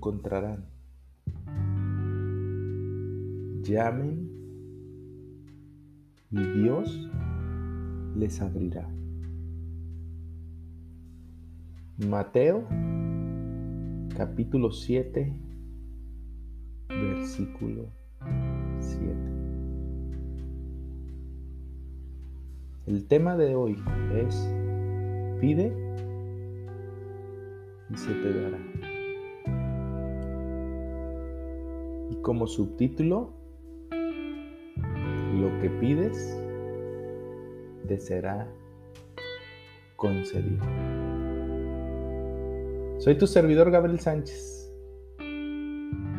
Encontrarán. Llamen y Dios les abrirá. Mateo capítulo 7 versículo 7. El tema de hoy es pide y se te dará. Como subtítulo, lo que pides te será concedido. Soy tu servidor Gabriel Sánchez,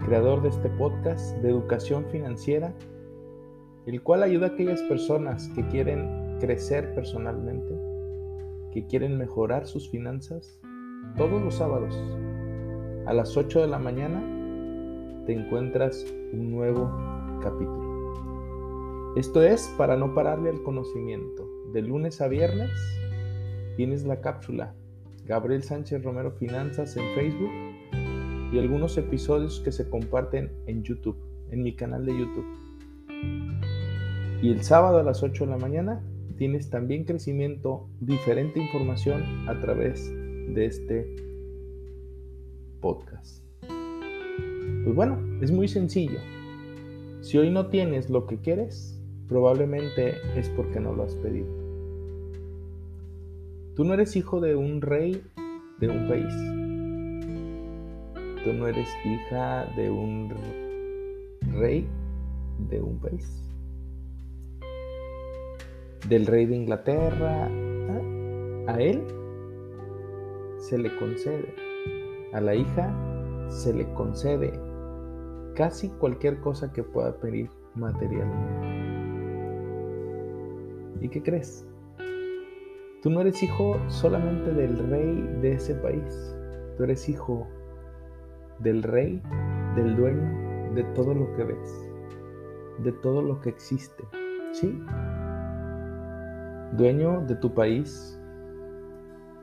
creador de este podcast de educación financiera, el cual ayuda a aquellas personas que quieren crecer personalmente, que quieren mejorar sus finanzas, todos los sábados a las 8 de la mañana encuentras un nuevo capítulo. Esto es para no pararle al conocimiento. De lunes a viernes tienes la cápsula Gabriel Sánchez Romero Finanzas en Facebook y algunos episodios que se comparten en YouTube, en mi canal de YouTube. Y el sábado a las 8 de la mañana tienes también crecimiento, diferente información a través de este podcast. Pues bueno, es muy sencillo. Si hoy no tienes lo que quieres, probablemente es porque no lo has pedido. Tú no eres hijo de un rey de un país. Tú no eres hija de un rey de un país del rey de Inglaterra, a él se le concede, a la hija se le concede casi cualquier cosa que pueda pedir materialmente. ¿Y qué crees? Tú no eres hijo solamente del rey de ese país, tú eres hijo del rey, del dueño de todo lo que ves, de todo lo que existe. ¿Sí? dueño de tu país,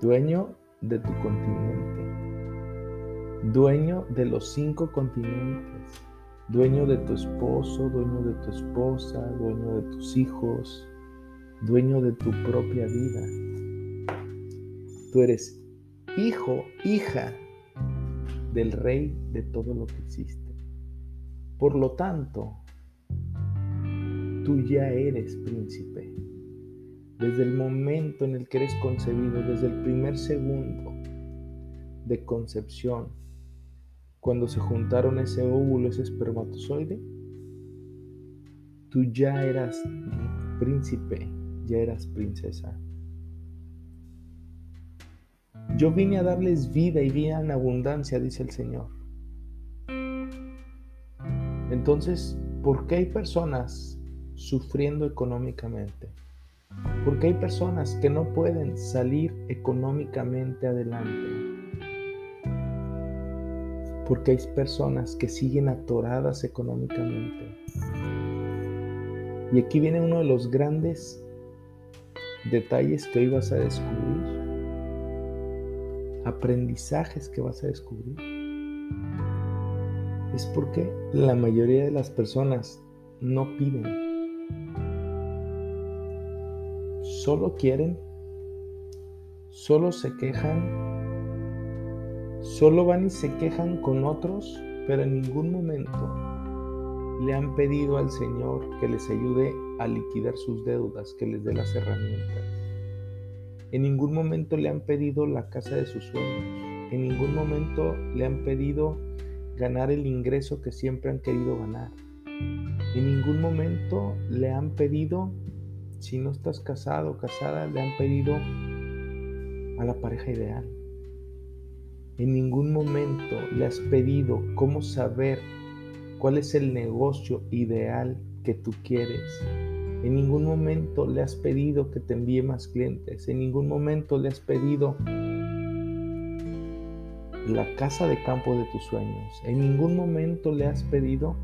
dueño de tu continente, dueño de los cinco continentes, dueño de tu esposo, dueño de tu esposa, dueño de tus hijos, dueño de tu propia vida. Tú eres hijo, hija del rey de todo lo que existe. Por lo tanto, tú ya eres príncipe desde el momento en el que eres concebido, desde el primer segundo de concepción, cuando se juntaron ese óvulo, ese espermatozoide, tú ya eras príncipe, ya eras princesa. Yo vine a darles vida y vida en abundancia, dice el Señor. Entonces, ¿por qué hay personas sufriendo económicamente? Porque hay personas que no pueden salir económicamente adelante. Porque hay personas que siguen atoradas económicamente. Y aquí viene uno de los grandes detalles que hoy vas a descubrir. Aprendizajes que vas a descubrir. Es porque la mayoría de las personas no piden solo quieren, solo se quejan, solo van y se quejan con otros, pero en ningún momento le han pedido al Señor que les ayude a liquidar sus deudas, que les dé las herramientas. En ningún momento le han pedido la casa de sus sueños. En ningún momento le han pedido ganar el ingreso que siempre han querido ganar. En ningún momento le han pedido, si no estás casado o casada, le han pedido a la pareja ideal. En ningún momento le has pedido cómo saber cuál es el negocio ideal que tú quieres. En ningún momento le has pedido que te envíe más clientes. En ningún momento le has pedido la casa de campo de tus sueños. En ningún momento le has pedido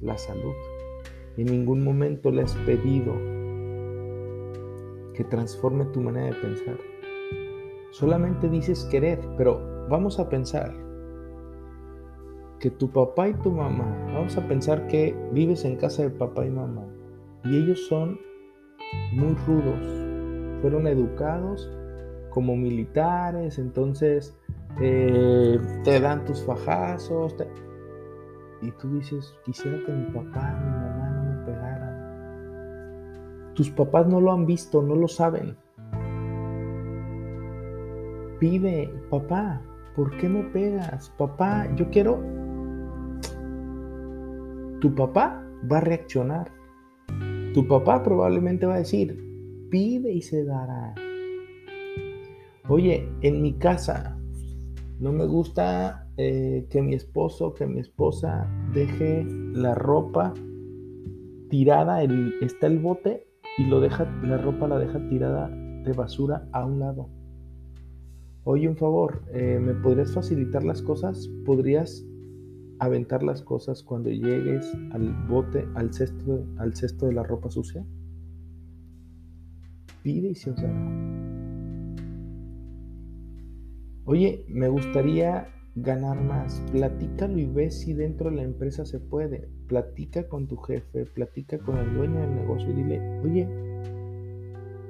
la salud. En ningún momento le has pedido que transforme tu manera de pensar. Solamente dices querer, pero vamos a pensar que tu papá y tu mamá, vamos a pensar que vives en casa de papá y mamá y ellos son muy rudos, fueron educados como militares, entonces eh, te dan tus fajazos y tú dices, quisiera que mi papá y mi mamá no me pegaran. Tus papás no lo han visto, no lo saben. Pide, papá, ¿por qué me pegas? Papá, yo quiero tu papá va a reaccionar. Tu papá probablemente va a decir, pide y se dará. Oye, en mi casa no me gusta eh, que mi esposo, que mi esposa deje la ropa tirada, está el bote y lo deja, la ropa la deja tirada de basura a un lado. Oye, un favor, eh, ¿me podrías facilitar las cosas? ¿Podrías aventar las cosas cuando llegues al bote, al cesto, al cesto de la ropa sucia? Pide y se os dará. Oye, me gustaría ganar más. Platícalo y ve si dentro de la empresa se puede. Platica con tu jefe, platica con el dueño del negocio y dile, oye,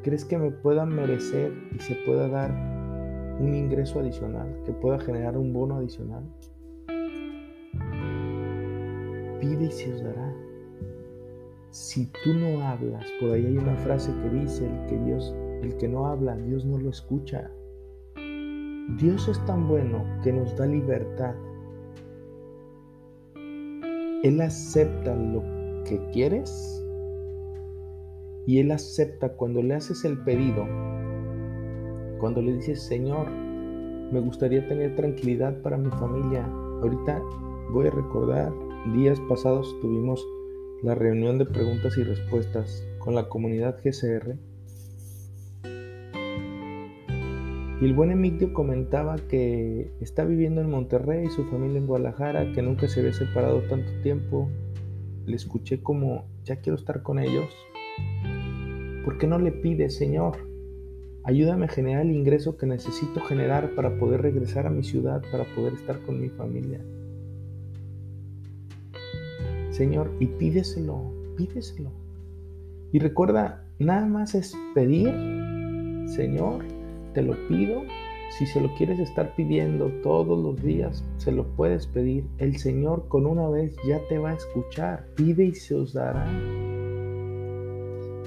¿crees que me pueda merecer y se pueda dar un ingreso adicional, que pueda generar un bono adicional? pide y se os dará. Si tú no hablas, por ahí hay una frase que dice, el que Dios, el que no habla, Dios no lo escucha. Dios es tan bueno que nos da libertad. Él acepta lo que quieres y Él acepta cuando le haces el pedido, cuando le dices, Señor, me gustaría tener tranquilidad para mi familia. Ahorita voy a recordar días pasados tuvimos la reunión de preguntas y respuestas con la comunidad GCR. Y el buen Emilio comentaba que está viviendo en Monterrey, su familia en Guadalajara, que nunca se había separado tanto tiempo. Le escuché como, ya quiero estar con ellos. ¿Por qué no le pide, Señor? Ayúdame a generar el ingreso que necesito generar para poder regresar a mi ciudad, para poder estar con mi familia. Señor, y pídeselo, pídeselo. Y recuerda, nada más es pedir, Señor, te lo pido. Si se lo quieres estar pidiendo todos los días, se lo puedes pedir. El Señor con una vez ya te va a escuchar. Pide y se os dará.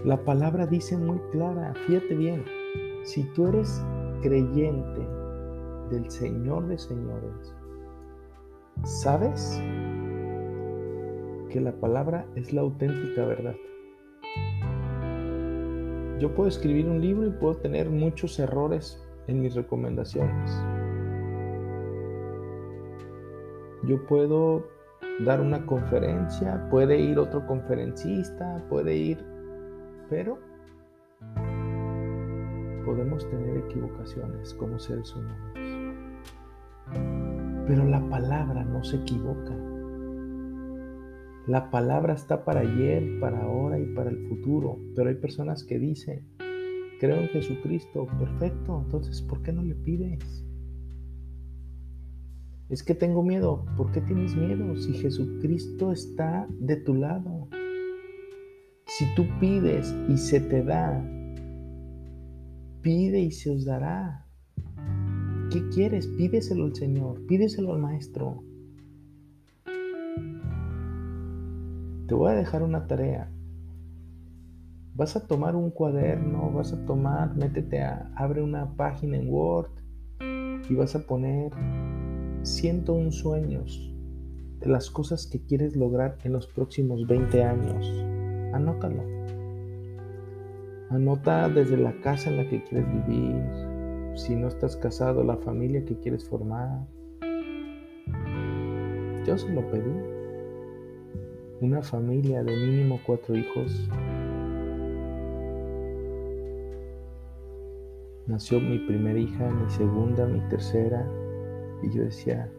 La palabra dice muy clara, fíjate bien, si tú eres creyente del Señor de señores, ¿sabes? que la palabra es la auténtica verdad. Yo puedo escribir un libro y puedo tener muchos errores en mis recomendaciones. Yo puedo dar una conferencia, puede ir otro conferencista, puede ir, pero podemos tener equivocaciones como seres humanos. Pero la palabra no se equivoca. La palabra está para ayer, para ahora y para el futuro, pero hay personas que dicen, creo en Jesucristo, perfecto, entonces, ¿por qué no le pides? Es que tengo miedo, ¿por qué tienes miedo si Jesucristo está de tu lado? Si tú pides y se te da, pide y se os dará. ¿Qué quieres? Pídeselo al Señor, pídeselo al Maestro. te voy a dejar una tarea. Vas a tomar un cuaderno, vas a tomar, métete a, abre una página en Word y vas a poner 101 sueños de las cosas que quieres lograr en los próximos 20 años. Anótalo. Anota desde la casa en la que quieres vivir, si no estás casado, la familia que quieres formar. Yo se lo pedí. Una familia de mínimo cuatro hijos. Nació mi primera hija, mi segunda, mi tercera. Y yo decía,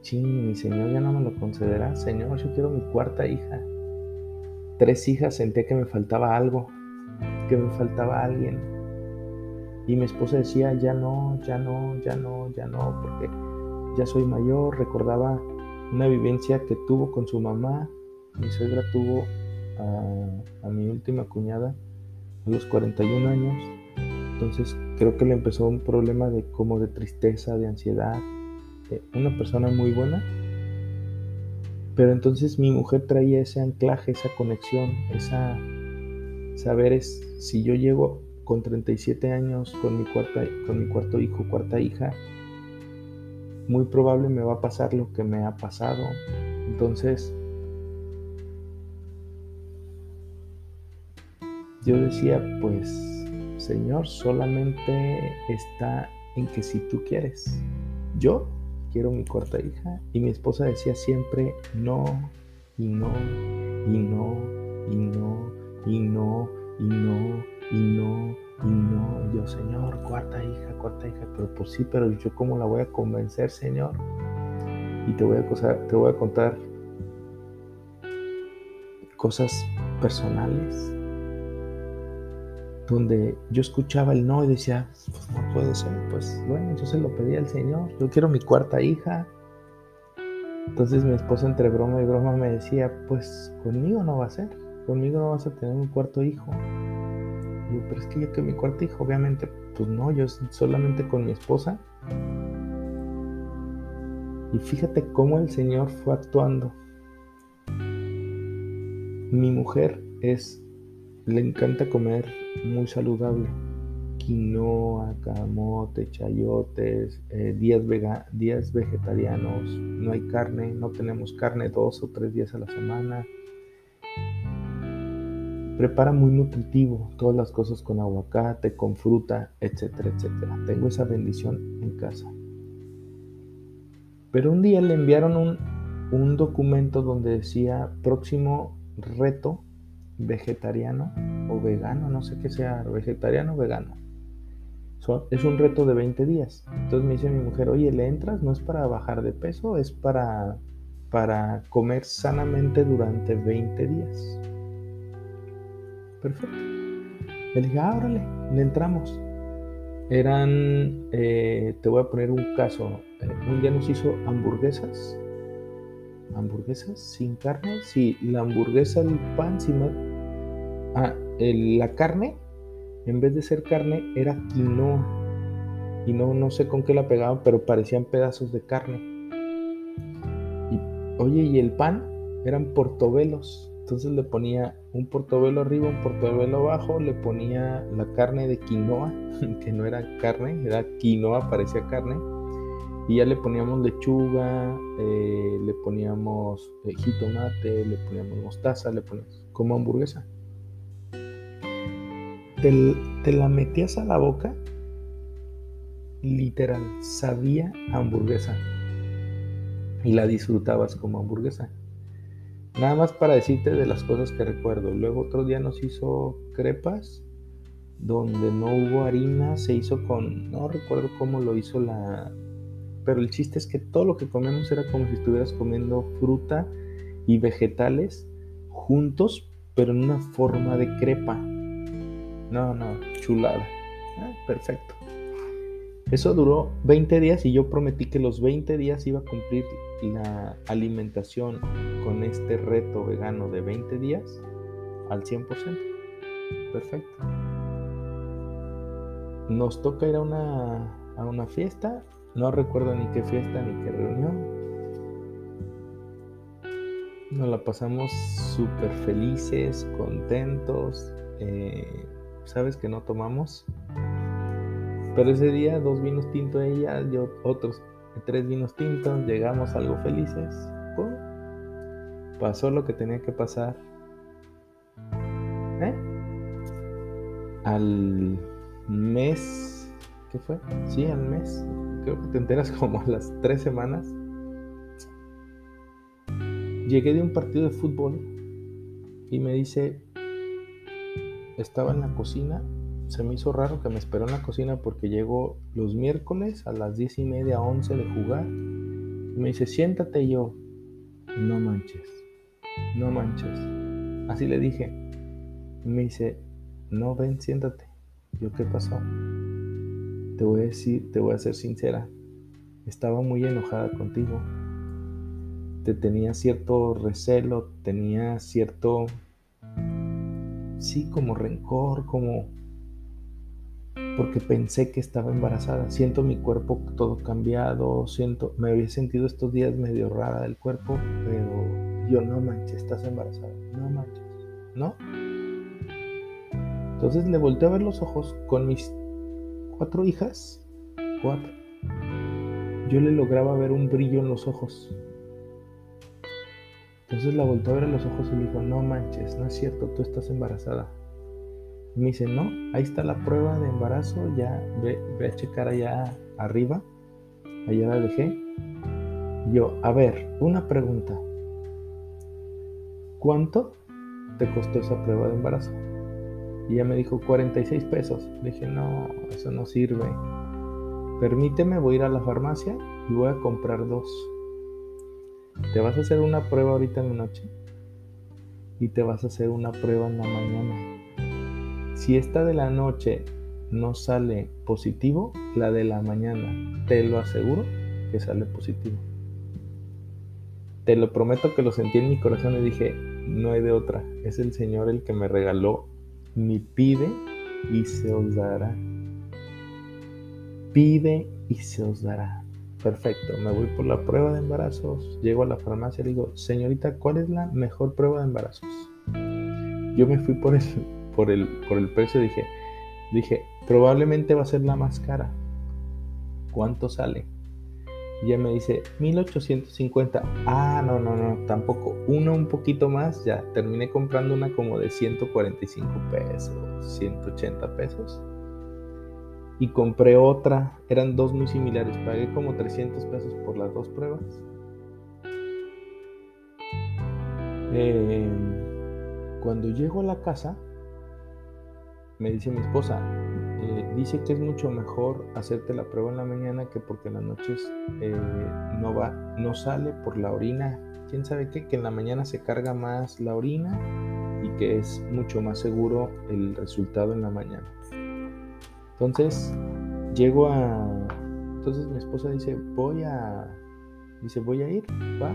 ching, mi Señor ya no me lo concederá. Señor, yo quiero mi cuarta hija. Tres hijas senté que me faltaba algo, que me faltaba alguien. Y mi esposa decía, ya no, ya no, ya no, ya no, porque ya soy mayor. Recordaba una vivencia que tuvo con su mamá. Mi suegra tuvo a, mi última cuñada a los 41 años. Entonces creo que le empezó un problema de como de tristeza, de ansiedad. una persona muy buena. Pero entonces mi mujer traía ese anclaje, esa conexión, esa saber es si yo llego con 37 años con mi cuarta con mi cuarto hijo, cuarta hija, muy probable me va a pasar lo que me ha pasado. Entonces, yo decía, pues, Señor, solamente está en que si tú quieres. Yo quiero mi cuarta hija. Y mi esposa decía siempre, no, y no, y no, y no, y no, y no, y no, y no, yo, Señor, cuarta hija, cuarta hija, pero pues sí, pero yo cómo la voy a convencer, Señor. Y te voy a, te voy a contar cosas personales donde yo escuchaba el no y decía, pues no puedo ser, pues bueno, yo se lo pedí al Señor, yo quiero mi cuarta hija. Entonces mi esposa entre broma y broma me decía, pues conmigo no va a ser, conmigo no vas a tener un cuarto hijo pero es que yo que mi cuarto hijo, obviamente, pues no, yo solamente con mi esposa. Y fíjate cómo el Señor fue actuando. Mi mujer es, le encanta comer muy saludable. Quinoa, camote, chayotes, eh, días, días vegetarianos, no hay carne, no tenemos carne dos o tres días a la semana prepara muy nutritivo todas las cosas con aguacate, con fruta, etcétera, etcétera. Tengo esa bendición en casa. Pero un día le enviaron un, un documento donde decía próximo reto vegetariano o vegano, no sé qué sea, vegetariano o vegano. es un reto de 20 días. Entonces me dice mi mujer, oye, ¿le entras? No es para bajar de peso, es para, para comer sanamente durante 20 días. Perfecto. Le dije, ah, le entramos. Eran, eh, te voy a poner un caso. Eh, un día nos hizo hamburguesas. ¿Hamburguesas sin carne? Sí, la hamburguesa, el pan, sin Ah, la carne, en vez de ser carne, era quinoa. Y no, no sé con qué la pegaban, pero parecían pedazos de carne. Y, oye, y el pan eran portobelos. Entonces le ponía un portobelo arriba, un portobelo abajo, le ponía la carne de quinoa, que no era carne, era quinoa, parecía carne, y ya le poníamos lechuga, eh, le poníamos eh, jitomate, le poníamos mostaza, le poníamos como hamburguesa. Te, te la metías a la boca, literal, sabía hamburguesa, y la disfrutabas como hamburguesa. Nada más para decirte de las cosas que recuerdo. Luego otro día nos hizo crepas donde no hubo harina, se hizo con, no recuerdo cómo lo hizo la... Pero el chiste es que todo lo que comemos era como si estuvieras comiendo fruta y vegetales juntos, pero en una forma de crepa. No, no, chulada. Ah, perfecto. Eso duró 20 días y yo prometí que los 20 días iba a cumplir la alimentación con este reto vegano de 20 días al 100%. Perfecto. Nos toca ir a una, a una fiesta. No recuerdo ni qué fiesta ni qué reunión. Nos la pasamos súper felices, contentos. Eh, ¿Sabes que no tomamos? Pero ese día, dos vinos tintos ella, yo otros tres vinos tintos, llegamos algo felices. Pasó lo que tenía que pasar. ¿Eh? Al mes, ¿qué fue? Sí, al mes. Creo que te enteras como a las tres semanas. Llegué de un partido de fútbol y me dice, estaba en la cocina se me hizo raro que me esperó en la cocina porque llegó los miércoles a las diez y media, once de jugar. Me dice, siéntate yo, no manches, no manches. Así le dije. Me dice, no, ven, siéntate. Yo, ¿qué pasó? Te voy a decir, te voy a ser sincera. Estaba muy enojada contigo. Te tenía cierto recelo, tenía cierto, sí, como rencor, como porque pensé que estaba embarazada. Siento mi cuerpo todo cambiado, siento, me había sentido estos días medio rara del cuerpo, pero yo no manches, estás embarazada, no manches, ¿no? Entonces le volteé a ver los ojos con mis cuatro hijas, cuatro. Yo le lograba ver un brillo en los ojos. Entonces la volteé a ver los ojos y le dijo, no manches, no es cierto, tú estás embarazada me dice, no, ahí está la prueba de embarazo, ya ve, a checar allá arriba, allá la dejé. Yo, a ver, una pregunta. ¿Cuánto te costó esa prueba de embarazo? Y ella me dijo 46 pesos. Le dije, no, eso no sirve. Permíteme, voy a ir a la farmacia y voy a comprar dos. Te vas a hacer una prueba ahorita en la noche y te vas a hacer una prueba en la mañana. Si esta de la noche no sale positivo, la de la mañana, te lo aseguro que sale positivo. Te lo prometo que lo sentí en mi corazón y dije, no hay de otra. Es el Señor el que me regaló mi pide y se os dará. Pide y se os dará. Perfecto, me voy por la prueba de embarazos, llego a la farmacia y digo, señorita, ¿cuál es la mejor prueba de embarazos? Yo me fui por el, por el, por el precio, dije, dije, probablemente va a ser la más cara. ¿Cuánto sale? Y ella me dice, 1850. Ah, no, no, no, tampoco. Una un poquito más, ya. Terminé comprando una como de 145 pesos, 180 pesos. Y compré otra, eran dos muy similares. Pagué como 300 pesos por las dos pruebas. Em, cuando llego a la casa, me dice mi esposa, eh, dice que es mucho mejor hacerte la prueba en la mañana que porque en las noches eh, no va, no sale por la orina. ¿Quién sabe qué? Que en la mañana se carga más la orina y que es mucho más seguro el resultado en la mañana. Entonces, llego a... Entonces mi esposa dice, voy a... Dice, voy a ir, va,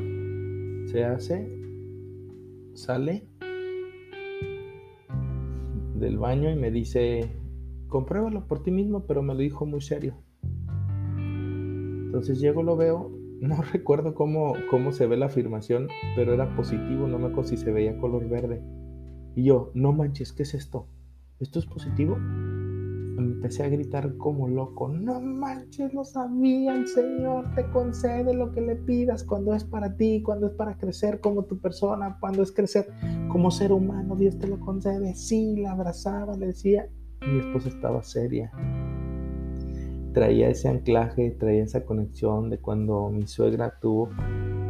se hace, sale del baño y me dice, compruébalo por ti mismo, pero me lo dijo muy serio. Entonces llego, lo veo, no recuerdo cómo, cómo se ve la afirmación, pero era positivo, no me acuerdo si se veía color verde. Y yo, no manches, ¿qué es esto? ¿Esto es positivo? Empecé a gritar como loco, no manches, lo sabía, el Señor te concede lo que le pidas cuando es para ti, cuando es para crecer como tu persona, cuando es crecer como ser humano, Dios te lo concede. Sí, la abrazaba, le decía. Mi esposa estaba seria. Traía ese anclaje, traía esa conexión de cuando mi suegra tuvo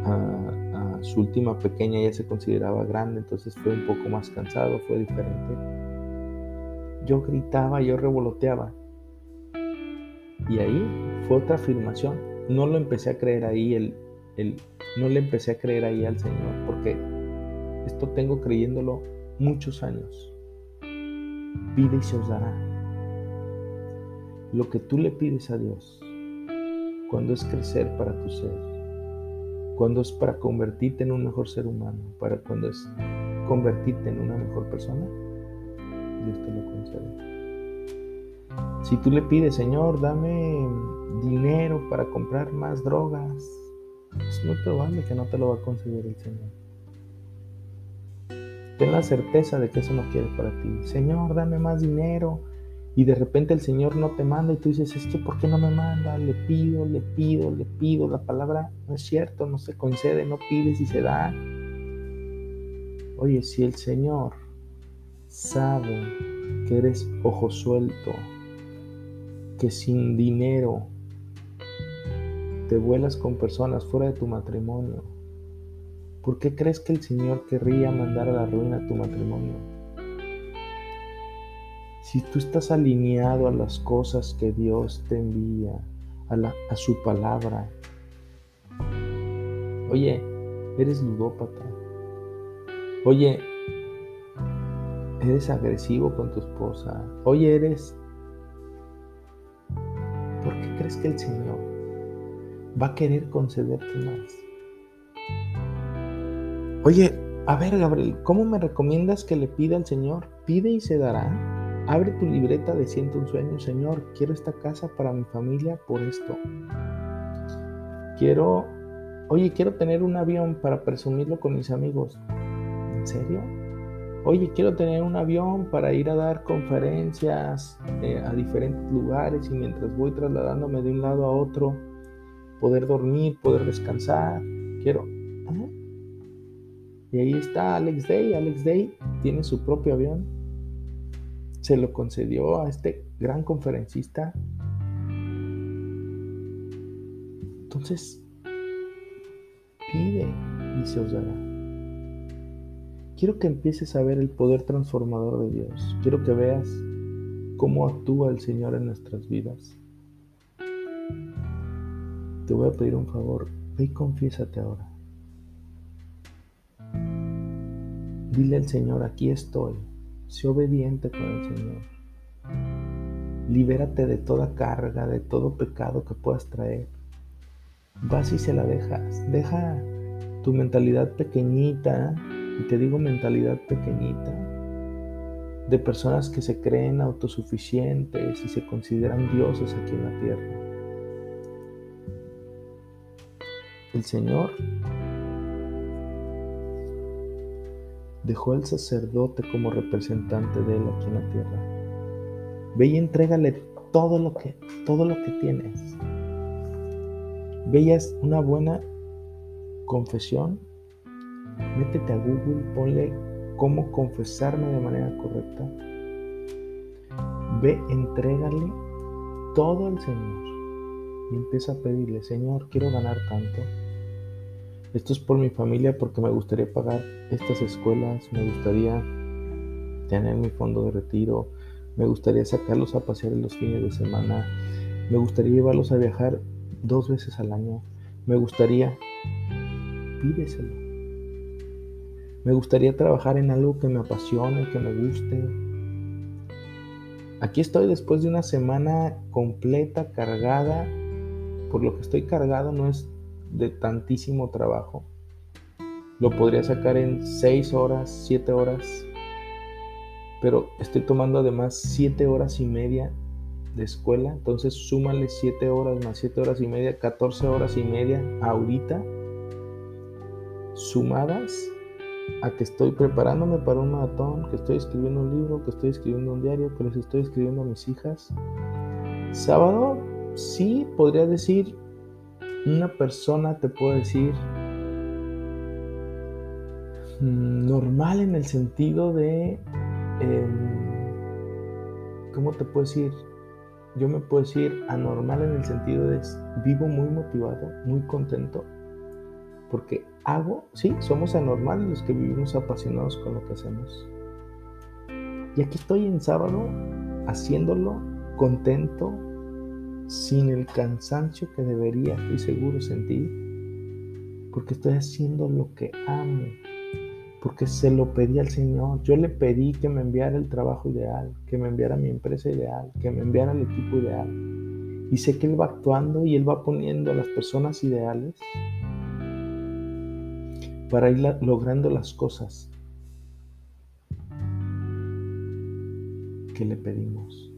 a, su última pequeña, ella se consideraba grande, entonces fue un poco más cansado, fue diferente. Yo gritaba, yo revoloteaba. Y ahí fue otra afirmación. No lo empecé a creer ahí, el, el, no le empecé a creer ahí al Señor, porque esto tengo creyéndolo muchos años. Pide y se os dará. Lo que tú le pides a Dios, cuando es crecer para tu ser, cuando es para convertirte en un mejor ser humano, para cuando es convertirte en una mejor persona, Dios te lo concede. Si tú le pides, Señor, dame dinero para comprar más drogas, es muy probable que no te lo va a conceder el Señor. Ten la certeza de que eso no quiere para ti. Señor, dame más dinero y de repente el Señor no te manda y tú dices, es que ¿por qué no me manda? Le pido, le pido, le pido. La palabra no es cierto, no se concede, no pides y se da. Oye, si el Señor sabe que eres ojo suelto, que sin dinero te vuelas con personas fuera de tu matrimonio, ¿por qué crees que el Señor querría mandar a la ruina tu matrimonio? Si tú estás alineado a las cosas que Dios te envía, a, a su palabra, oye, eres ludópata, oye, eres agresivo con tu esposa, oye, eres... ¿Por qué crees que el Señor va a querer concederte más? Oye, a ver, Gabriel, ¿cómo me recomiendas que le pida al Señor? Pide y se dará. Abre tu libreta de ciento un sueños, Señor. Quiero esta casa para mi familia por esto. Quiero, oye, quiero tener un avión para presumirlo con mis amigos. ¿En serio? Oye, quiero tener un avión para ir a dar conferencias eh, a diferentes lugares y mientras voy trasladándome de un lado a otro, poder dormir, poder descansar. Quiero. Y ahí está Alex Day. Alex Day tiene su propio avión. Se lo concedió a este gran conferencista. Entonces, pide y se os dará. Quiero que empieces a ver el poder transformador de Dios. Quiero que veas cómo actúa el Señor en nuestras vidas. Te voy a pedir un favor. Ve y confiésate ahora. Dile al Señor, aquí estoy. Sé obediente con el Señor. Libérate de toda carga, de todo pecado que puedas traer. Vas y se la dejas. Deja tu mentalidad pequeñita y te digo mentalidad pequeñita, de personas que se creen autosuficientes y se consideran dioses aquí en la tierra. El Señor dejó al sacerdote como representante de Él aquí en la tierra. Ve y entrégale todo lo que, todo lo que tienes. Veías una buena confesión métete a Google, ponle cómo confesarme de manera correcta. Ve, entrégale todo al Señor y empieza a pedirle, Señor, quiero ganar tanto. Esto es por mi familia porque me gustaría pagar estas escuelas, me gustaría tener mi fondo de retiro, me gustaría sacarlos a pasear en los fines de semana, me gustaría llevarlos a viajar dos veces al año, me gustaría, pídeselo. Me gustaría trabajar en algo que me apasione, que me guste. Aquí estoy después de una semana completa, cargada. Por lo que estoy cargado no es de tantísimo trabajo. Lo podría sacar en 6 horas, 7 horas. Pero estoy tomando además 7 horas y media de escuela. Entonces súmale 7 horas más 7 horas y media, 14 horas y media ahorita. Sumadas a que estoy preparándome para un maratón, que estoy escribiendo un libro, que estoy escribiendo un diario, que les estoy escribiendo a mis hijas. Sábado, sí, podría decir, una persona te puede decir mm, normal en el sentido de, em, ¿cómo te puedo decir? Yo me puedo decir anormal en el sentido de vivo muy motivado, muy contento, porque hago, sí, somos anormales los que vivimos apasionados con lo que hacemos. Y aquí estoy en sábado haciéndolo contento, sin el cansancio que debería, estoy seguro, sentir, porque estoy haciendo lo que amo, porque se lo pedí al Señor. Yo le pedí que me enviara el trabajo ideal, que me enviara mi empresa ideal, que me enviara el equipo ideal. Y sé que Él va actuando y Él va poniendo a las personas ideales para ir logrando las cosas que le pedimos.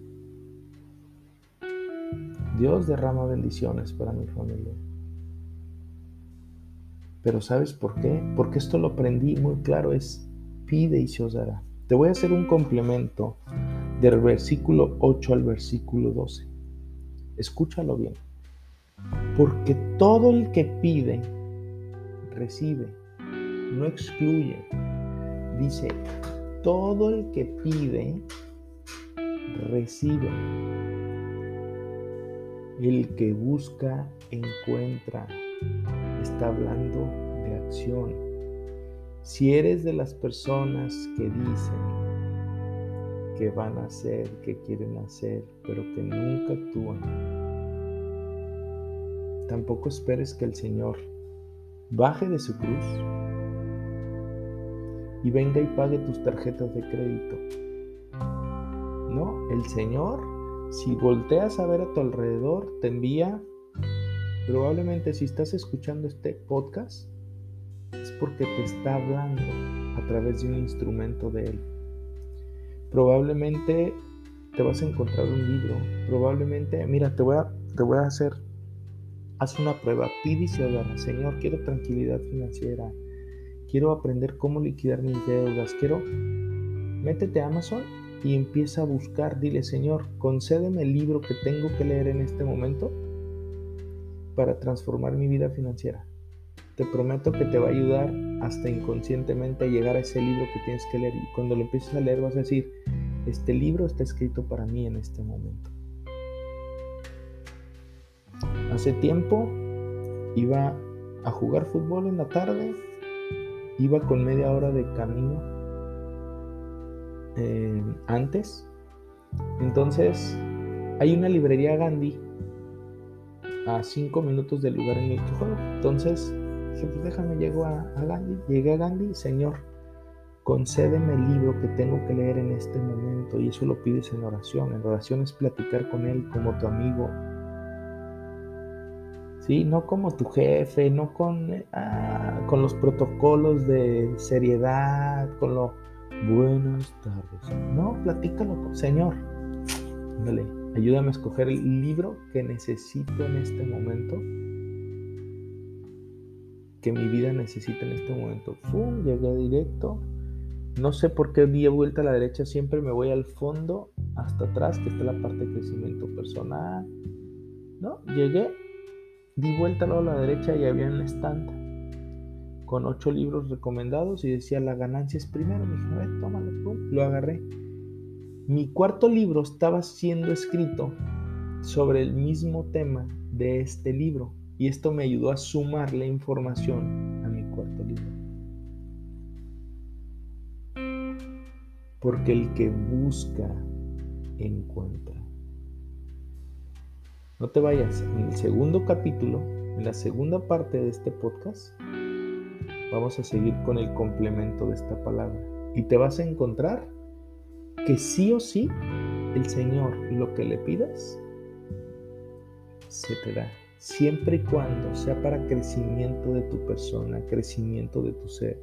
Dios derrama bendiciones para mi familia. Pero ¿sabes por qué? Porque esto lo aprendí muy claro, es pide y se os dará. Te voy a hacer un complemento del versículo 8 al versículo 12. Escúchalo bien. Porque todo el que pide, recibe, no excluye. Dice, todo el que pide, recibe. El que busca, encuentra. Está hablando de acción. Si eres de las personas que dicen que van a hacer, que quieren hacer, pero que nunca actúan, tampoco esperes que el Señor baje de su cruz y venga y pague tus tarjetas de crédito. No, el Señor, si volteas a ver a tu alrededor, te envía, probablemente si estás escuchando este podcast, es porque te está hablando a través de un instrumento de Él. Probablemente te vas a encontrar un libro, probablemente, mira, te voy a, te voy a hacer, haz una prueba, pide y se Señor, quiero tranquilidad financiera, quiero aprender cómo liquidar mis deudas, quiero, métete a Amazon y empieza a buscar, dile, Señor, concédeme el libro que tengo que leer en este momento para transformar mi vida financiera. Te prometo que te va a ayudar hasta inconscientemente a llegar a ese libro que tienes que leer. Y cuando lo empieces a leer vas a decir, este libro está escrito para mí en este momento. Hace tiempo iba a jugar fútbol en la tarde, iba con media hora de camino eh, antes. Entonces, hay una librería Gandhi a cinco minutos del lugar en el que. Entonces, dije, pues déjame, llego a, a Gandhi. Llegué a Gandhi, Señor, concédeme el libro que tengo que leer en este momento. Y eso lo pides en oración. En oración es platicar con Él como tu amigo. ¿Sí? No como tu jefe, no con, ah, con los protocolos de seriedad, con lo Buenas tardes. No, platícalo con Señor. Dale, ayúdame a escoger el libro que necesito en este momento. Que mi vida necesita en este momento. ¡Fum! Llegué directo. No sé por qué di vuelta a la derecha. Siempre me voy al fondo, hasta atrás, que está la parte de crecimiento personal. ¿No? Llegué, di vuelta a la derecha y había un stand con ocho libros recomendados y decía la ganancia es primero. Me dije, a ver, tómalo, lo agarré. Mi cuarto libro estaba siendo escrito sobre el mismo tema de este libro y esto me ayudó a sumar la información a mi cuarto libro. Porque el que busca, encuentra. No te vayas. En el segundo capítulo, en la segunda parte de este podcast, vamos a seguir con el complemento de esta palabra. Y te vas a encontrar que sí o sí el Señor lo que le pidas se te da. Siempre y cuando sea para crecimiento de tu persona, crecimiento de tu ser.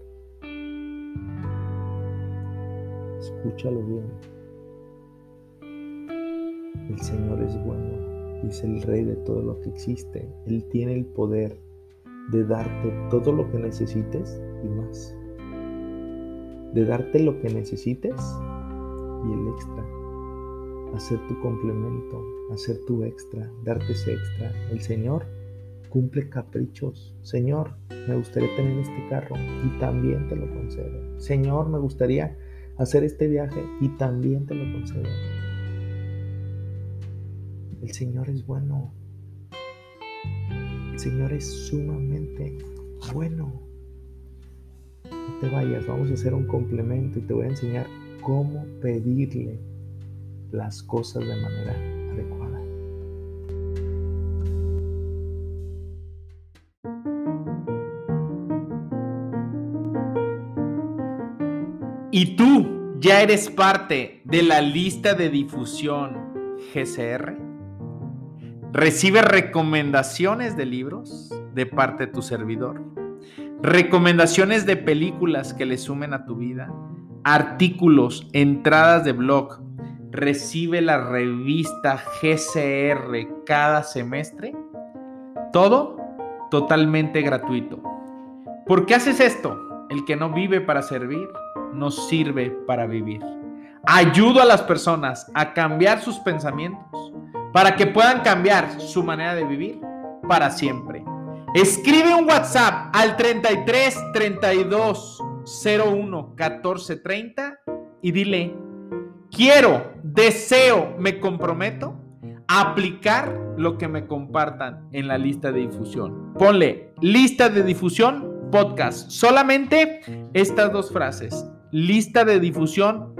Escúchalo bien. El Señor es bueno y es el Rey de todo lo que existe. Él tiene el poder de darte todo lo que necesites y más. De darte lo que necesites y el extra. Hacer tu complemento, hacer tu extra, darte ese extra. El Señor cumple caprichos. Señor, me gustaría tener este carro y también te lo concedo. Señor, me gustaría hacer este viaje y también te lo concedo. El Señor es bueno. Señor es sumamente bueno. No te vayas, vamos a hacer un complemento y te voy a enseñar cómo pedirle las cosas de manera adecuada. ¿Y tú ya eres parte de la lista de difusión GCR? Recibe recomendaciones de libros de parte de tu servidor, recomendaciones de películas que le sumen a tu vida, artículos, entradas de blog. Recibe la revista GCR cada semestre. Todo totalmente gratuito. ¿Por qué haces esto? El que no vive para servir, no sirve para vivir. ayudo a las personas a cambiar sus pensamientos para que puedan cambiar su manera de vivir para siempre. Escribe un WhatsApp al 33 32 01 14 30 y dile, quiero, deseo, me comprometo a aplicar lo que me compartan en la lista de difusión. Ponle lista de difusión podcast. Solamente estas dos frases. Lista de difusión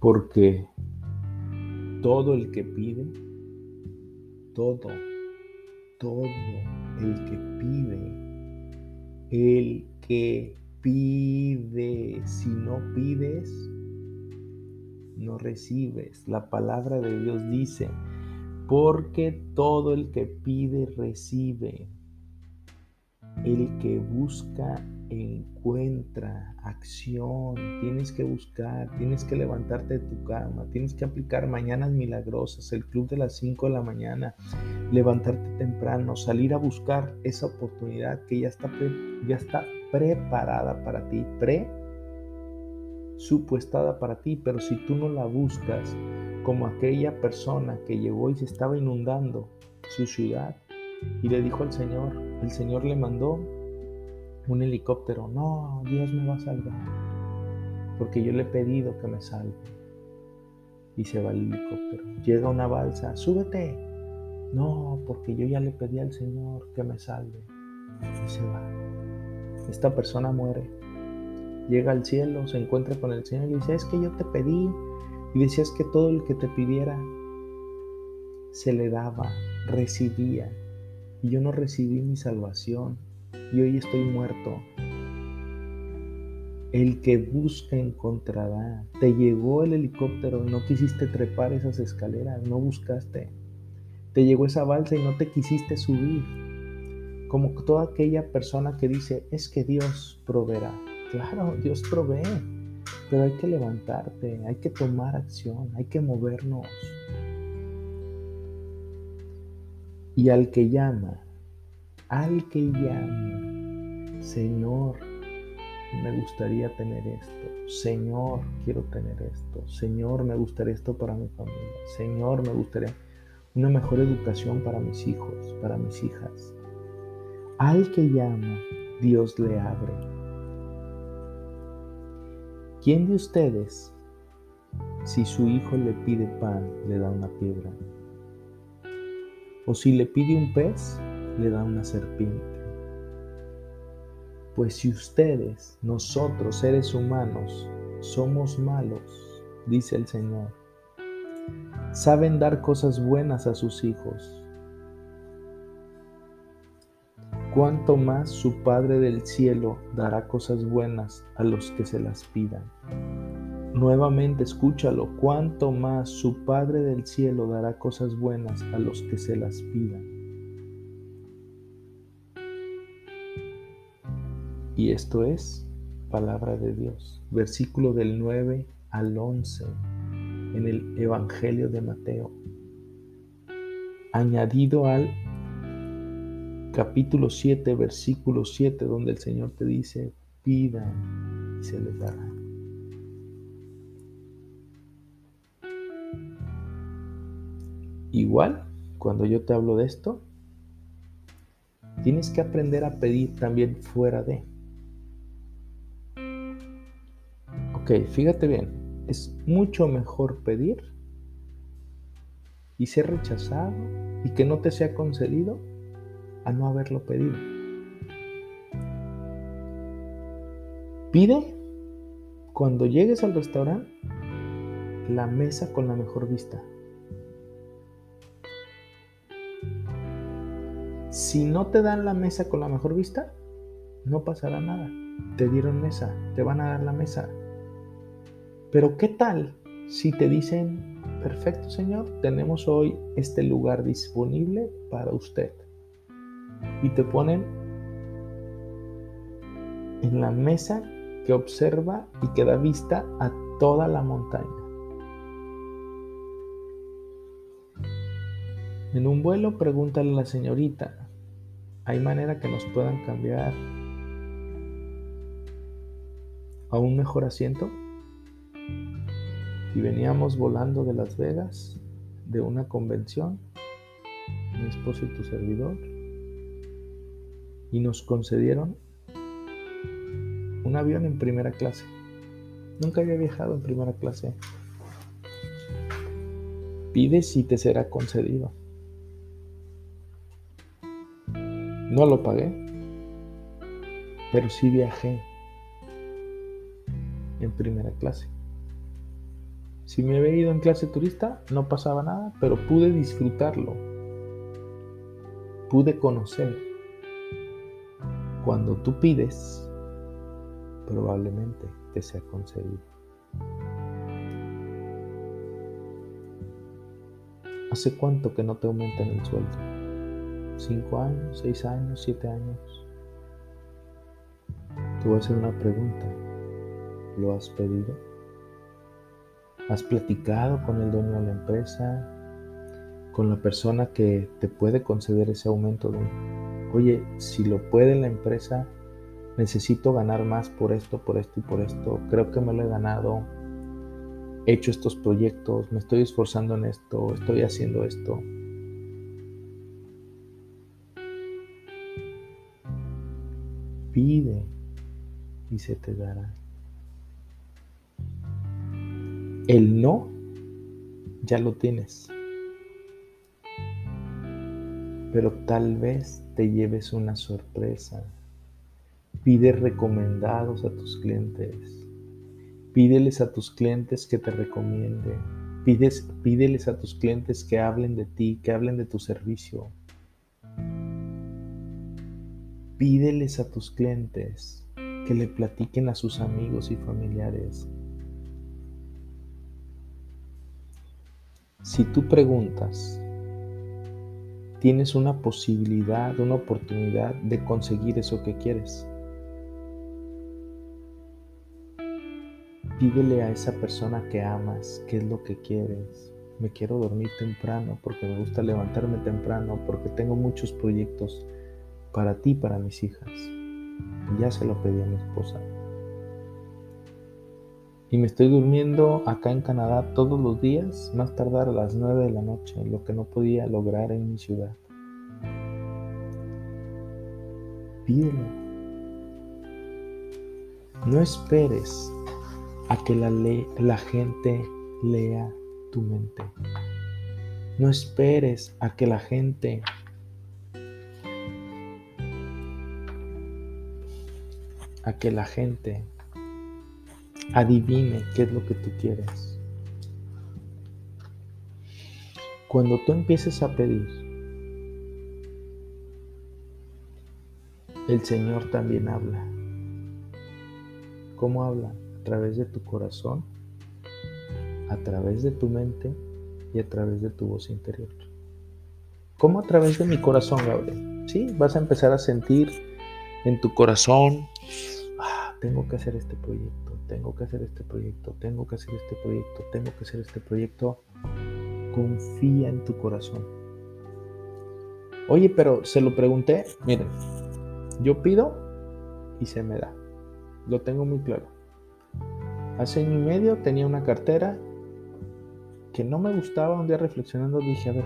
Porque todo el que pide, todo, todo el que pide, el que pide, si no pides, no recibes. La palabra de Dios dice, porque todo el que pide, recibe. El que busca, encuentra acción, tienes que buscar, tienes que levantarte de tu cama, tienes que aplicar mañanas milagrosas, el club de las 5 de la mañana, levantarte temprano, salir a buscar esa oportunidad que ya está, ya está preparada para ti, pre supuestada para ti, pero si tú no la buscas como aquella persona que llegó y se estaba inundando su ciudad y le dijo al Señor, el Señor le mandó un helicóptero. No, Dios me va a salvar. Porque yo le he pedido que me salve. Y se va el helicóptero. Llega una balsa. Súbete. No, porque yo ya le pedí al Señor que me salve. Y se va. Esta persona muere. Llega al cielo, se encuentra con el Señor y dice, es que yo te pedí. Y decías que todo el que te pidiera se le daba, recibía. Y yo no recibí mi salvación y hoy estoy muerto. El que busca encontrará. Te llegó el helicóptero y no quisiste trepar esas escaleras, no buscaste. Te llegó esa balsa y no te quisiste subir. Como toda aquella persona que dice, es que Dios proveerá. Claro, Dios provee, pero hay que levantarte, hay que tomar acción, hay que movernos. Y al que llama, al que llama, Señor, me gustaría tener esto, Señor, quiero tener esto, Señor, me gustaría esto para mi familia, Señor, me gustaría una mejor educación para mis hijos, para mis hijas. Al que llama, Dios le abre. ¿Quién de ustedes, si su hijo le pide pan, le da una piedra? ¿O si le pide un pez, le da una serpiente. Pues si ustedes, nosotros seres humanos, somos malos, dice el Señor, saben dar cosas buenas a sus hijos, cuánto más su Padre del cielo dará cosas buenas a los que se las pidan. Nuevamente escúchalo, cuánto más su Padre del cielo dará cosas buenas a los que se las pidan. Y esto es palabra de Dios. Versículo del 9 al 11 en el Evangelio de Mateo. Añadido al capítulo 7, versículo 7, donde el Señor te dice, pidan y se les dará. Igual, cuando yo te hablo de esto, tienes que aprender a pedir también fuera de. Fíjate bien, es mucho mejor pedir y ser rechazado y que no te sea concedido a no haberlo pedido. Pide cuando llegues al restaurante la mesa con la mejor vista. Si no te dan la mesa con la mejor vista, no pasará nada. te dieron mesa, te van a dar la mesa. Pero ¿qué tal si te dicen, perfecto Señor, tenemos hoy este lugar disponible para usted? Y te ponen en la mesa que observa y que da vista a toda la montaña. En un vuelo pregúntale a la señorita, ¿hay manera que nos puedan cambiar a un mejor asiento? Y veníamos volando de Las Vegas, de una convención, mi esposo y tu servidor, y nos concedieron un avión en primera clase. Nunca había viajado en primera clase. Pides y te será concedido. No lo pagué, pero sí viajé en primera clase. Si me había ido en clase turista, no pasaba nada, pero pude disfrutarlo. Pude conocer. Cuando tú pides, probablemente te sea concedido. ¿Hace cuánto que no te aumentan el sueldo? cinco años, seis años, siete años. Te voy a hacer una pregunta. ¿Lo has pedido? ¿Has platicado con el dueño de la empresa? ¿Con la persona que te puede conceder ese aumento de, oye, si lo puede la empresa, necesito ganar más por esto, por esto y por esto. Creo que me lo he ganado. He hecho estos proyectos, me estoy esforzando en esto, estoy haciendo esto. Pide y se te dará. El no ya lo tienes. Pero tal vez te lleves una sorpresa. Pide recomendados a tus clientes. Pídeles a tus clientes que te recomienden. Pídeles a tus clientes que hablen de ti, que hablen de tu servicio. Pídeles a tus clientes que le platiquen a sus amigos y familiares. Si tú preguntas, tienes una posibilidad, una oportunidad de conseguir eso que quieres. Pídele a esa persona que amas qué es lo que quieres. Me quiero dormir temprano porque me gusta levantarme temprano, porque tengo muchos proyectos para ti, para mis hijas. ya se lo pedí a mi esposa. Y me estoy durmiendo acá en Canadá todos los días, más tardar a las 9 de la noche, lo que no podía lograr en mi ciudad. Pídelo. No esperes a que la, la gente lea tu mente. No esperes a que la gente a que la gente adivine qué es lo que tú quieres. Cuando tú empieces a pedir, el Señor también habla. ¿Cómo habla? A través de tu corazón, a través de tu mente y a través de tu voz interior. ¿Cómo a través de mi corazón, Gabriel? Sí, vas a empezar a sentir en tu corazón tengo que hacer este proyecto, tengo que hacer este proyecto, tengo que hacer este proyecto, tengo que hacer este proyecto. Confía en tu corazón. Oye, pero se lo pregunté, miren, yo pido y se me da. Lo tengo muy claro. Hace año y medio tenía una cartera que no me gustaba. Un día reflexionando dije, a ver,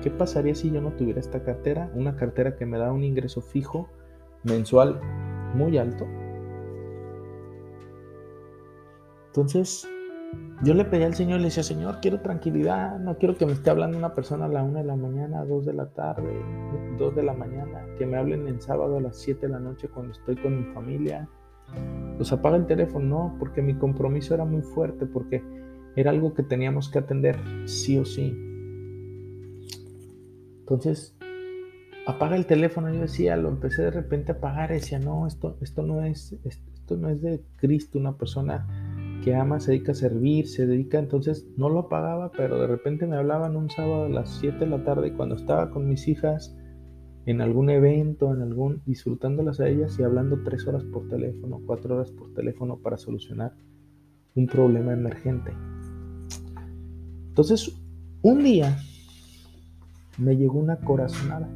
¿qué pasaría si yo no tuviera esta cartera? Una cartera que me da un ingreso fijo mensual muy alto Entonces, yo le pedí al Señor, le decía, Señor, quiero tranquilidad, no quiero que me esté hablando una persona a la una de la mañana, dos de la tarde, dos de la mañana, que me hablen en sábado a las siete de la noche cuando estoy con mi familia. Pues apaga el teléfono, no, porque mi compromiso era muy fuerte, porque era algo que teníamos que atender sí o sí. Entonces, apaga el teléfono, yo decía, lo empecé de repente a apagar, decía, no, esto, esto no es, esto no es de Cristo, una persona que ama, se dedica a servir, se dedica, entonces no lo pagaba, pero de repente me hablaban un sábado a las 7 de la tarde cuando estaba con mis hijas en algún evento, en algún, disfrutándolas a ellas y hablando tres horas por teléfono, cuatro horas por teléfono para solucionar un problema emergente. Entonces, un día me llegó una corazonada.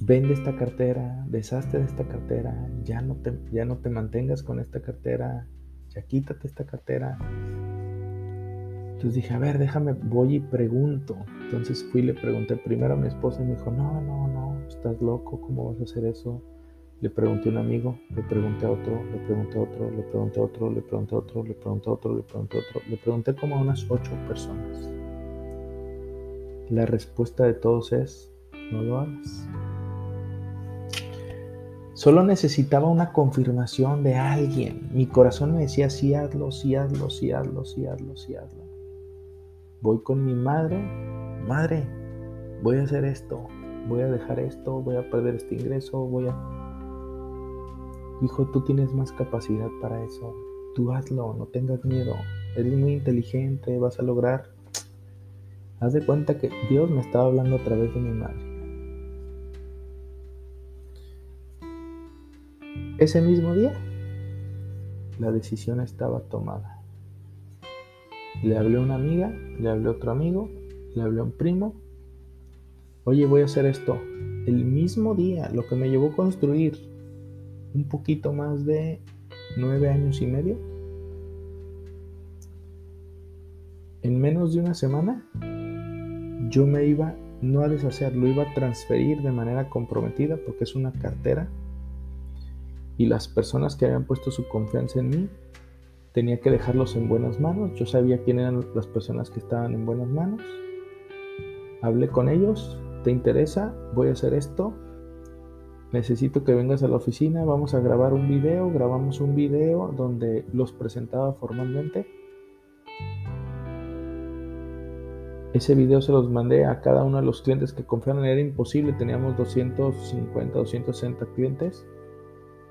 Vende esta cartera, deshazte de esta cartera, ya no te, ya no te mantengas con esta cartera, ya quítate esta cartera. Entonces dije, a ver, déjame, voy y pregunto. Entonces fui y le pregunté primero a mi esposa y me dijo, no, no, no, estás loco, ¿cómo vas a hacer eso? Le pregunté a un amigo, le pregunté a otro, le pregunté a otro, le pregunté a otro, le pregunté a otro, le pregunté a otro, le pregunté a otro. Le pregunté como a unas ocho personas. La respuesta de todos es, no lo hagas. Solo necesitaba una confirmación de alguien. Mi corazón me decía, sí hazlo, sí hazlo, sí hazlo, sí hazlo, sí hazlo. Voy con mi madre, madre, voy a hacer esto, voy a dejar esto, voy a perder este ingreso, voy a... Hijo, tú tienes más capacidad para eso. Tú hazlo, no tengas miedo. Eres muy inteligente, vas a lograr Haz de cuenta que Dios me estaba hablando a través de mi madre. Ese mismo día, la decisión estaba tomada. Le hablé a una amiga, le hablé a otro amigo, le hablé a un primo. Oye, voy a hacer esto. El mismo día, lo que me llevó a construir un poquito más de nueve años y medio, en menos de una semana yo me iba no a deshacer, lo iba a transferir de manera comprometida porque es una cartera y las personas que habían puesto su confianza en mí tenía que dejarlos en buenas manos. Yo sabía quién eran las personas que estaban en buenas manos. Hablé con ellos, ¿te interesa? Voy a hacer esto. Necesito que vengas a la oficina, vamos a grabar un video, grabamos un video donde los presentaba formalmente Ese video se los mandé a cada uno de los clientes que confiaron. Era imposible, teníamos 250, 260 clientes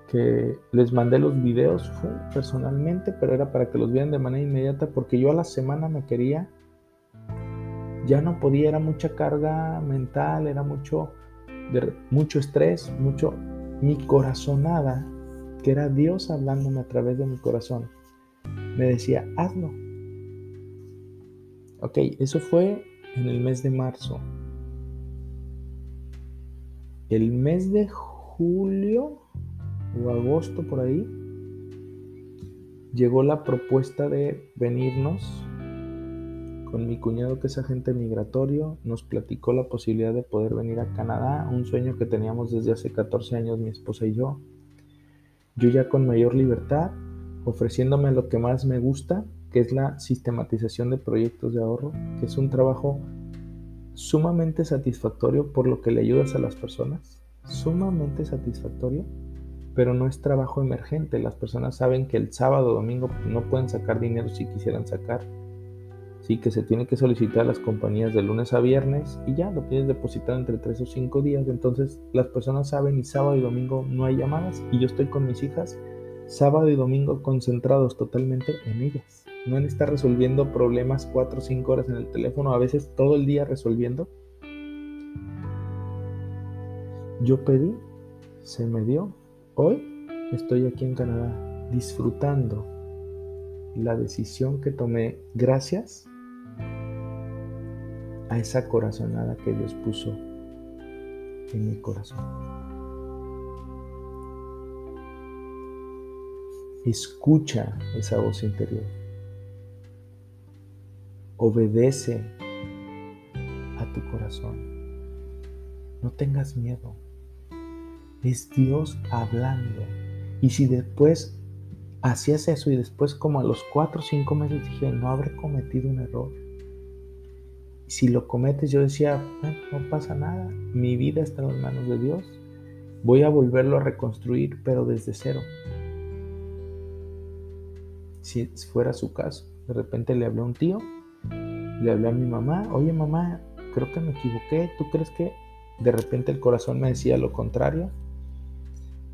que les mandé los videos personalmente, pero era para que los vieran de manera inmediata porque yo a la semana me quería, ya no podía, era mucha carga mental, era mucho, mucho estrés, mucho mi corazonada, que era Dios hablándome a través de mi corazón, me decía, hazlo, Ok, eso fue en el mes de marzo. El mes de julio o agosto por ahí llegó la propuesta de venirnos con mi cuñado que es agente migratorio, nos platicó la posibilidad de poder venir a Canadá, un sueño que teníamos desde hace 14 años mi esposa y yo. Yo ya con mayor libertad, ofreciéndome lo que más me gusta, que es la sistematización de proyectos de ahorro, que es un trabajo sumamente satisfactorio por lo que le ayudas a las personas, sumamente satisfactorio, pero no es trabajo emergente. Las personas saben que el sábado o domingo no pueden sacar dinero si quisieran sacar. Sí, que se tiene que solicitar a las compañías de lunes a viernes y ya lo tienes depositado entre 3 o 5 días. Entonces las personas saben y sábado y domingo no hay llamadas y yo estoy con mis hijas sábado y domingo concentrados totalmente en ellas no en estar resolviendo problemas 4 o 5 horas en el teléfono, a veces todo el día resolviendo. Yo pedí, se me dio. Hoy estoy aquí en Canadá disfrutando la decisión que tomé gracias a esa corazonada que Dios puso en mi corazón. Escucha esa voz interior obedece a tu corazón. No tengas miedo. Es Dios hablando. Y si después hacías eso y después como a los cuatro o cinco meses dije, no habré cometido un error. Si lo cometes, yo decía, no pasa nada. Mi vida está en las manos de Dios. Voy a volverlo a reconstruir, pero desde cero. Si fuera su caso, de repente le hablé a un tío le hablé a mi mamá, oye mamá, creo que me equivoqué, ¿tú crees que de repente el corazón me decía lo contrario?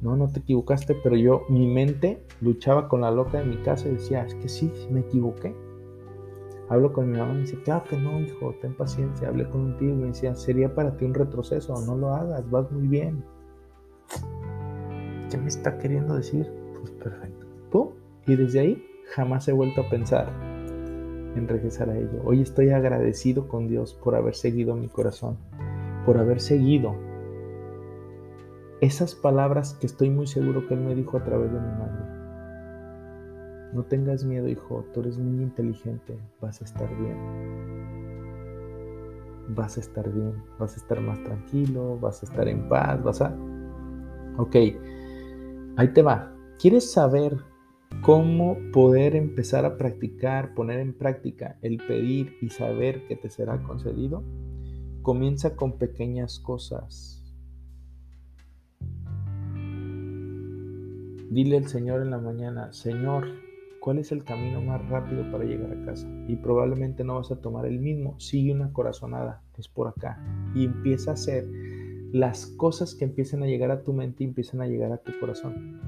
No, no te equivocaste, pero yo, mi mente luchaba con la loca de mi casa y decía, es que sí, me equivoqué. Hablo con mi mamá y me dice, claro que no, hijo, ten paciencia. Hablé con un tío y me decía, sería para ti un retroceso, no lo hagas, vas muy bien. ¿Qué me está queriendo decir? Pues perfecto. ¿Pum? Y desde ahí jamás he vuelto a pensar en regresar a ello. Hoy estoy agradecido con Dios por haber seguido mi corazón, por haber seguido esas palabras que estoy muy seguro que Él me dijo a través de mi madre. No tengas miedo, hijo, tú eres muy inteligente, vas a estar bien. Vas a estar bien, vas a estar más tranquilo, vas a estar en paz, vas a... Ok, ahí te va. ¿Quieres saber cómo poder empezar a practicar, poner en práctica el pedir y saber que te será concedido? Comienza con pequeñas cosas Dile al Señor en la mañana, Señor, ¿cuál es el camino más rápido para llegar a casa? Y probablemente no vas a tomar el mismo, sigue una corazonada, es por acá. Y empieza a hacer las cosas que empiecen a llegar a tu mente y empiezan a llegar a tu corazón.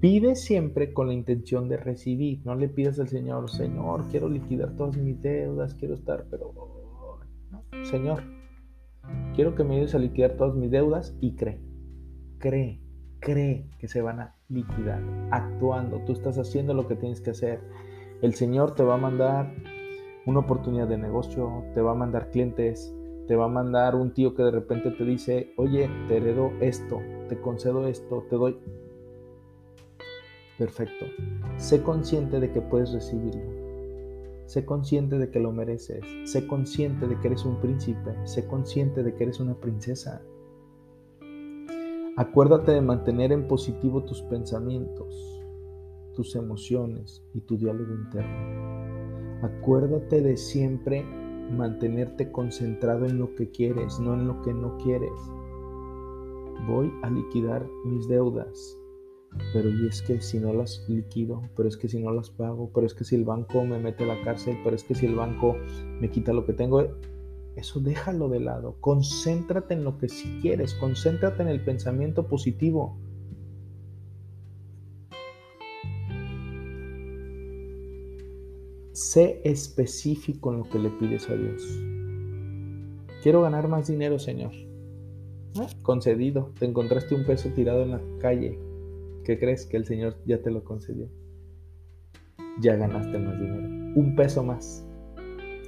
Pide siempre con la intención de recibir. No le pidas al Señor, Señor, quiero liquidar todas mis deudas, quiero estar, pero... Señor, quiero que me ayudes a liquidar todas mis deudas y cree. Cree cree que se van a liquidar, actuando. Tú estás haciendo lo que tienes que hacer. El Señor te va a mandar una oportunidad de negocio, te va a mandar clientes, te va a mandar un tío que de repente te dice, oye, te heredo esto, te concedo esto, te doy... Perfecto. Sé consciente de que puedes recibirlo. Sé consciente de que lo mereces. Sé consciente de que eres un príncipe. Sé consciente de que eres una princesa. Acuérdate de mantener en positivo tus pensamientos, tus emociones y tu diálogo interno. Acuérdate de siempre mantenerte concentrado en lo que quieres, no en lo que no quieres. Voy a liquidar mis deudas, pero y es que si no las liquido, pero es que si no las pago, pero es que si el banco me mete a la cárcel, pero es que si el banco me quita lo que tengo, eso déjalo de lado. Concéntrate en lo que sí quieres. Concéntrate en el pensamiento positivo. Sé específico en lo que le pides a Dios. Quiero ganar más dinero, Señor. Ah, concedido. Te encontraste un peso tirado en la calle. ¿Qué crees que el Señor ya te lo concedió? Ya ganaste más dinero. Un peso más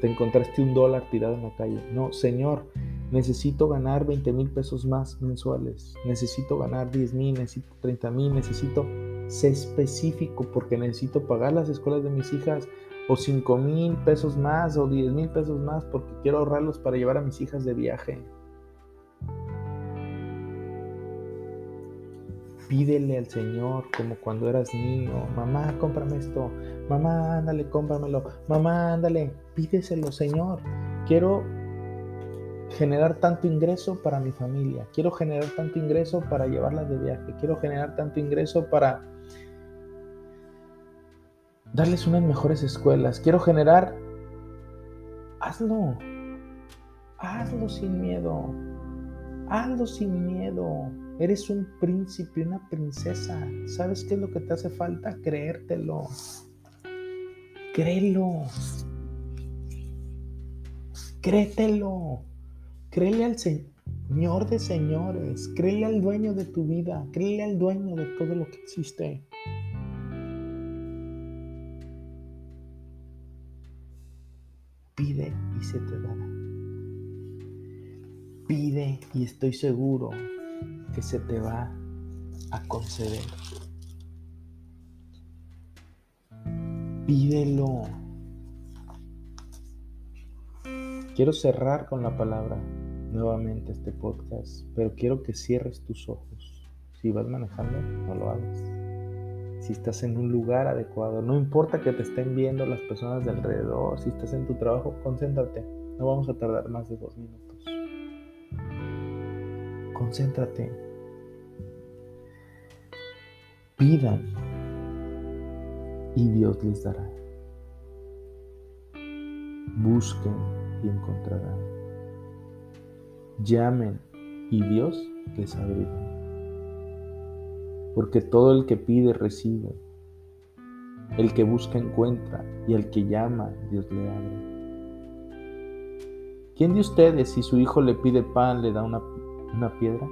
te encontraste un dólar tirado en la calle. No, Señor, necesito ganar 20 mil pesos más mensuales. Necesito ganar 10 mil, necesito 30 mil, necesito ser específico porque necesito pagar las escuelas de mis hijas o 5 mil pesos más o 10 mil pesos más porque quiero ahorrarlos para llevar a mis hijas de viaje. Pídele al Señor como cuando eras niño, mamá, cómprame esto, mamá, ándale, cómpramelo, mamá, ándale, pídeselo, Señor. Quiero generar tanto ingreso para mi familia, quiero generar tanto ingreso para llevarlas de viaje, quiero generar tanto ingreso para darles unas mejores escuelas, quiero generar... Hazlo, hazlo sin miedo, hazlo sin miedo. Eres un príncipe, una princesa. ¿Sabes qué es lo que te hace falta? Creértelo. Créelo. Créetelo. Créele al Señor de señores. Créele al dueño de tu vida. Créele al dueño de todo lo que existe. Pide y se te dará. Pide y estoy seguro que se te va a conceder. Pídelo. Quiero cerrar con la palabra nuevamente este podcast, pero quiero que cierres tus ojos. Si vas manejando, no lo hagas. Si estás en un lugar adecuado, no importa que te estén viendo las personas de alrededor, si estás en tu trabajo, concéntrate. No vamos a tardar más de dos minutos. Concéntrate. Pidan y Dios les dará. Busquen y encontrarán. Llamen y Dios les abrirá. porque todo el que pide recibe, el que busca encuentra, y el que llama Dios le abre. ¿Quién de ustedes si su hijo le pide pan le da una, una piedra?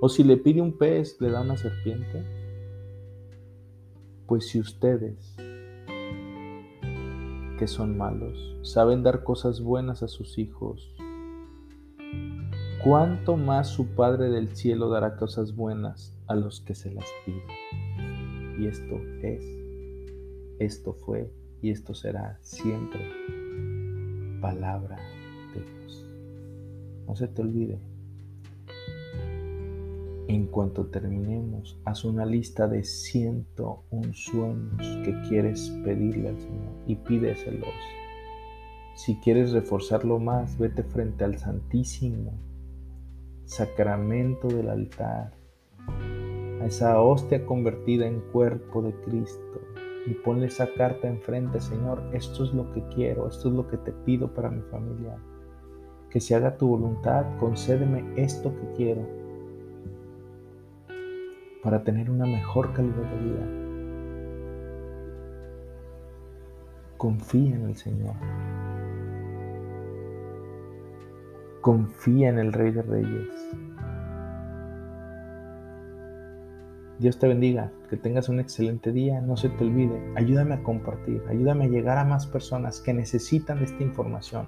¿O si le pide un pez le da una serpiente? Pues si ustedes, que son malos, saben dar cosas buenas a sus hijos, ¿cuánto más su Padre del cielo dará cosas buenas a los que se las piden? Y esto es, esto fue y esto será siempre palabra de Dios. No se te olvide. En cuanto terminemos, haz una lista de 101 sueños que quieres pedirle al Señor y pídeselos. Si quieres reforzarlo más, vete frente al Santísimo Sacramento del altar, a esa hostia convertida en cuerpo de Cristo y ponle esa carta enfrente, Señor, esto es lo que quiero, esto es lo que te pido para mi familia. Que se haga tu voluntad, concédeme esto que quiero para tener una mejor calidad de vida. Confía en el Señor. Confía en el Rey de Reyes. Dios te bendiga, que tengas un excelente día, no se te olvide, ayúdame a compartir, ayúdame a llegar a más personas que necesitan de esta información.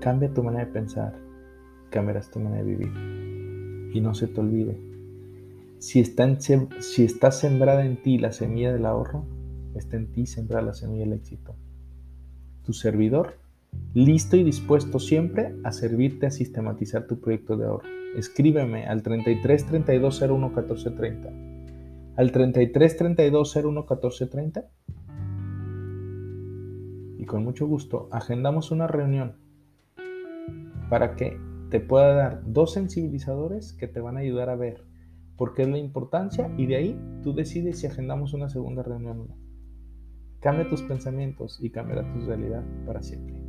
Cambia tu manera de pensar, cambiarás tu manera de vivir. Y no se te olvide, si está, si está sembrada en ti la semilla del ahorro, está en ti sembrada la semilla del éxito. Tu servidor, listo y dispuesto siempre a servirte a sistematizar tu proyecto de ahorro escríbeme al 33 32 01 14 30. Al 33 32 01 14 30. Y con mucho gusto agendamos una reunión para que te pueda dar dos sensibilizadores que te van a ayudar a ver por qué es la importancia y de ahí tú decides si agendamos una segunda reunión o no. Cambia tus pensamientos y cambiará tu realidad para siempre.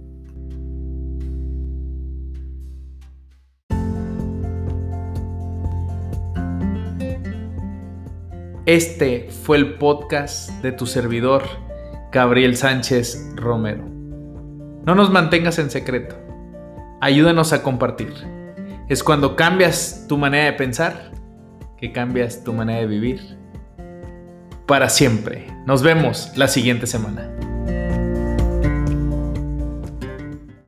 Este fue el podcast de tu servidor, Gabriel Sánchez Romero. No nos mantengas en secreto. Ayúdanos a compartir. Es cuando cambias tu manera de pensar que cambias tu manera de vivir. Para siempre. Nos vemos la siguiente semana.